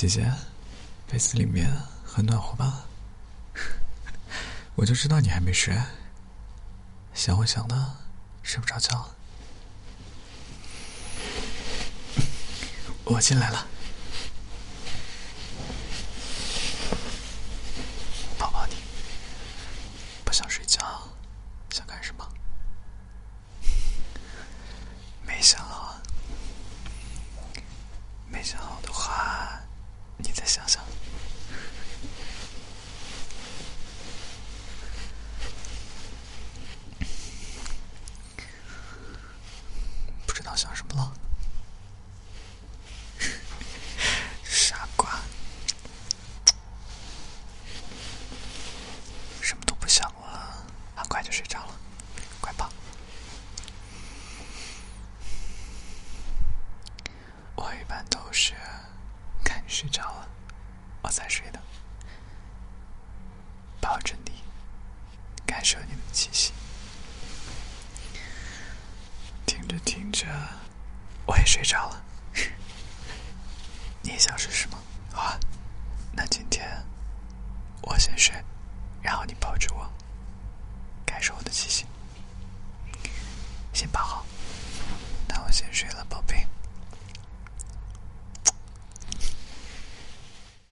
姐姐，被子里面很暖和吧？我就知道你还没睡，想我想的睡不着觉。我进来了，抱抱你。不想睡觉，想干什么？没想好，没想好的话，你再想想。不知道想什么了，傻瓜，什么都不想了，很快就睡着了，快跑！我一般都是看你睡着了，我才睡的，抱着你，感受你的气息。听着听着，我也睡着了。你也想试试吗？好啊，那今天我先睡，然后你抱着我，感受我的气息。先抱好，那我先睡了